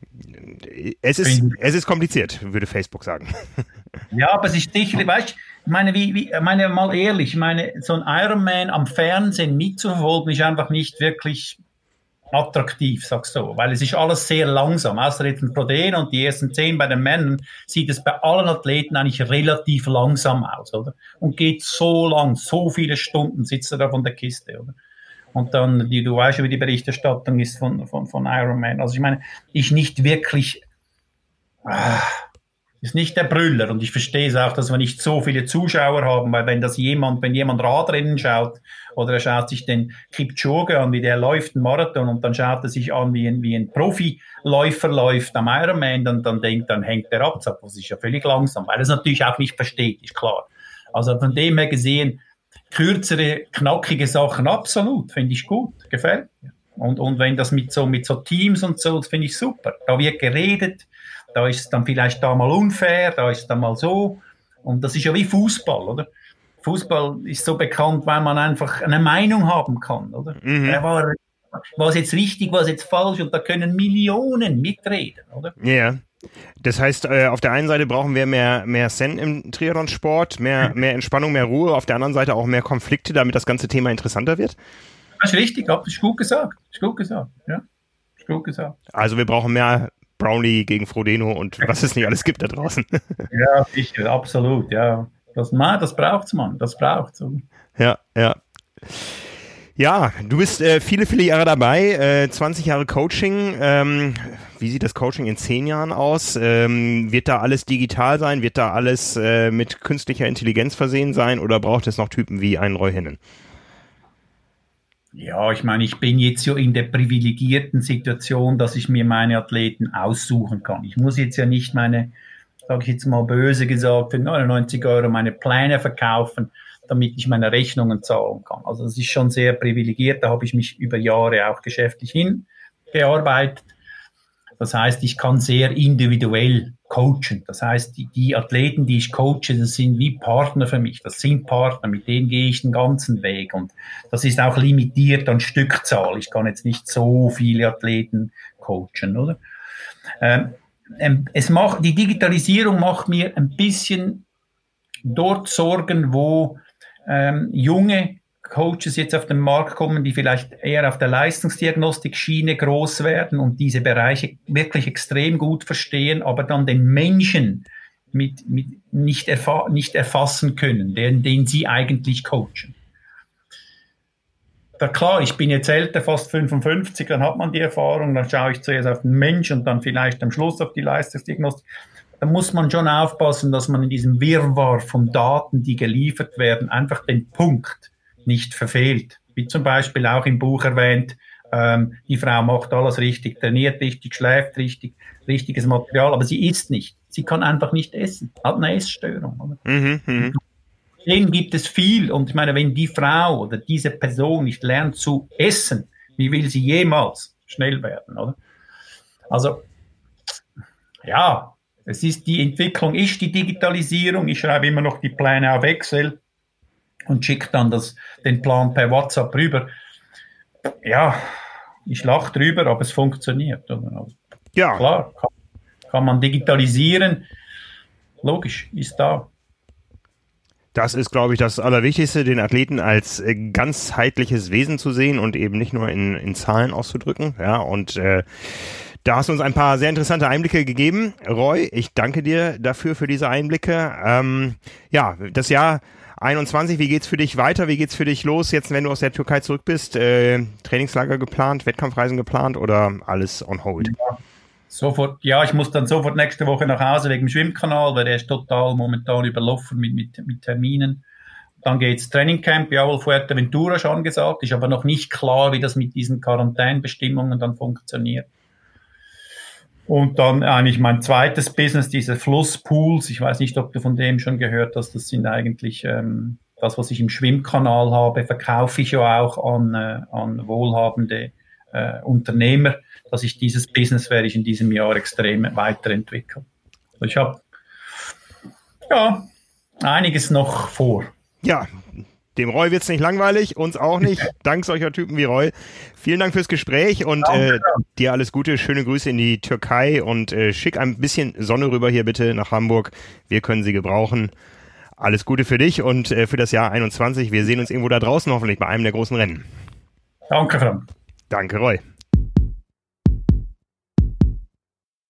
es ist es ist kompliziert, würde Facebook sagen. [laughs] Ja, aber es ist sicher, weißt ich meine, wie, wie, meine mal ehrlich, ich meine, so ein Ironman am Fernsehen mitzuverfolgen ist einfach nicht wirklich attraktiv, sagst du, weil es ist alles sehr langsam. Außer jetzt ein Protein und die ersten zehn bei den Männern sieht es bei allen Athleten eigentlich relativ langsam aus, oder? Und geht so lang, so viele Stunden sitzt er da von der Kiste, oder? Und dann, die, du weißt ja, wie die Berichterstattung ist von, von, von Ironman. Also ich meine, ich nicht wirklich, ah, ist nicht der Brüller. Und ich verstehe es auch, dass wir nicht so viele Zuschauer haben, weil wenn das jemand, wenn jemand Radrennen schaut oder er schaut sich den Kipchoge an, wie der läuft, einen Marathon, und dann schaut er sich an, wie ein, wie ein Profiläufer läuft am Ironman, dann, dann denkt, dann hängt der ab. Das ist ja völlig langsam, weil er es natürlich auch nicht versteht, ist klar. Also von dem her gesehen, kürzere, knackige Sachen absolut, finde ich gut, gefällt mir. Und, und wenn das mit so, mit so Teams und so, das finde ich super. Da wird geredet, da ist es dann vielleicht da mal unfair, da ist es dann mal so. Und das ist ja wie Fußball, oder? Fußball ist so bekannt, weil man einfach eine Meinung haben kann, oder? Mhm. War, war es jetzt richtig, war es jetzt falsch? Und da können Millionen mitreden, oder? Ja. Yeah. Das heißt, äh, auf der einen Seite brauchen wir mehr, mehr Zen im Triathlon-Sport, mehr, mehr Entspannung, mehr Ruhe, auf der anderen Seite auch mehr Konflikte, damit das ganze Thema interessanter wird? Das ist richtig, das ist gut gesagt. Das ist gut gesagt, ja. Ist gut gesagt. Also wir brauchen mehr Brownlee gegen Frodeno und was es nicht alles gibt da draußen. [laughs] ja, sicher, absolut, ja. Das, man, das braucht's, man, das braucht's. Ja, ja. Ja, du bist äh, viele, viele Jahre dabei, äh, 20 Jahre Coaching. Ähm, wie sieht das Coaching in 10 Jahren aus? Ähm, wird da alles digital sein? Wird da alles äh, mit künstlicher Intelligenz versehen sein? Oder braucht es noch Typen wie einen Roy Hennen? Ja, ich meine, ich bin jetzt so in der privilegierten Situation, dass ich mir meine Athleten aussuchen kann. Ich muss jetzt ja nicht meine, sage ich jetzt mal böse gesagt, für 99 Euro meine Pläne verkaufen, damit ich meine Rechnungen zahlen kann. Also das ist schon sehr privilegiert. Da habe ich mich über Jahre auch geschäftlich hingearbeitet. Das heißt, ich kann sehr individuell coachen. Das heißt, die, die, Athleten, die ich coache, das sind wie Partner für mich. Das sind Partner, mit denen gehe ich den ganzen Weg. Und das ist auch limitiert an Stückzahl. Ich kann jetzt nicht so viele Athleten coachen, oder? Ähm, ähm es macht, die Digitalisierung macht mir ein bisschen dort Sorgen, wo ähm, junge Coaches jetzt auf den Markt kommen, die vielleicht eher auf der Leistungsdiagnostik-Schiene groß werden und diese Bereiche wirklich extrem gut verstehen, aber dann den Menschen mit, mit nicht, erfa nicht erfassen können, den, den sie eigentlich coachen. Da klar, ich bin jetzt älter, fast 55, dann hat man die Erfahrung, dann schaue ich zuerst auf den Mensch und dann vielleicht am Schluss auf die Leistungsdiagnostik. Da muss man schon aufpassen, dass man in diesem Wirrwarr von Daten, die geliefert werden, einfach den Punkt nicht verfehlt. Wie zum Beispiel auch im Buch erwähnt, ähm, die Frau macht alles richtig, trainiert richtig, schläft richtig, richtiges Material, aber sie isst nicht. Sie kann einfach nicht essen, hat eine Essstörung. Oder? Mhm, mh. Denen gibt es viel und ich meine, wenn die Frau oder diese Person nicht lernt zu essen, wie will sie jemals schnell werden, oder? Also, ja, es ist die Entwicklung, ist die Digitalisierung. Ich schreibe immer noch die Pläne auf Excel und schickt dann das, den Plan per WhatsApp rüber. Ja, ich lache drüber, aber es funktioniert. Also, ja. Klar, kann, kann man digitalisieren. Logisch, ist da. Das ist, glaube ich, das Allerwichtigste, den Athleten als äh, ganzheitliches Wesen zu sehen und eben nicht nur in, in Zahlen auszudrücken. Ja, und äh, da hast du uns ein paar sehr interessante Einblicke gegeben. Roy, ich danke dir dafür, für diese Einblicke. Ähm, ja, das Jahr 21, wie geht's für dich weiter? Wie geht's für dich los, jetzt wenn du aus der Türkei zurück bist? Äh, Trainingslager geplant, Wettkampfreisen geplant oder alles on hold? Ja, sofort, ja, ich muss dann sofort nächste Woche nach Hause wegen dem Schwimmkanal, weil der ist total momentan überlaufen mit, mit, mit Terminen. Dann geht's Trainingcamp, jawohl, Fuerteventura schon gesagt, ist aber noch nicht klar, wie das mit diesen Quarantänebestimmungen dann funktioniert. Und dann eigentlich mein zweites Business, diese Flusspools. Ich weiß nicht, ob du von dem schon gehört hast. Das sind eigentlich ähm, das, was ich im Schwimmkanal habe, verkaufe ich ja auch an, äh, an wohlhabende äh, Unternehmer. Dass ich dieses Business werde ich in diesem Jahr extrem weiterentwickeln. Also ich habe ja einiges noch vor. Ja, dem Roy wird's nicht langweilig, uns auch nicht, [laughs] dank solcher Typen wie Roy. Vielen Dank fürs Gespräch und äh, dir alles Gute, schöne Grüße in die Türkei und äh, schick ein bisschen Sonne rüber hier bitte nach Hamburg. Wir können sie gebrauchen. Alles Gute für dich und äh, für das Jahr 21. Wir sehen uns irgendwo da draußen hoffentlich bei einem der großen Rennen. Danke, Frank. Danke, Roy.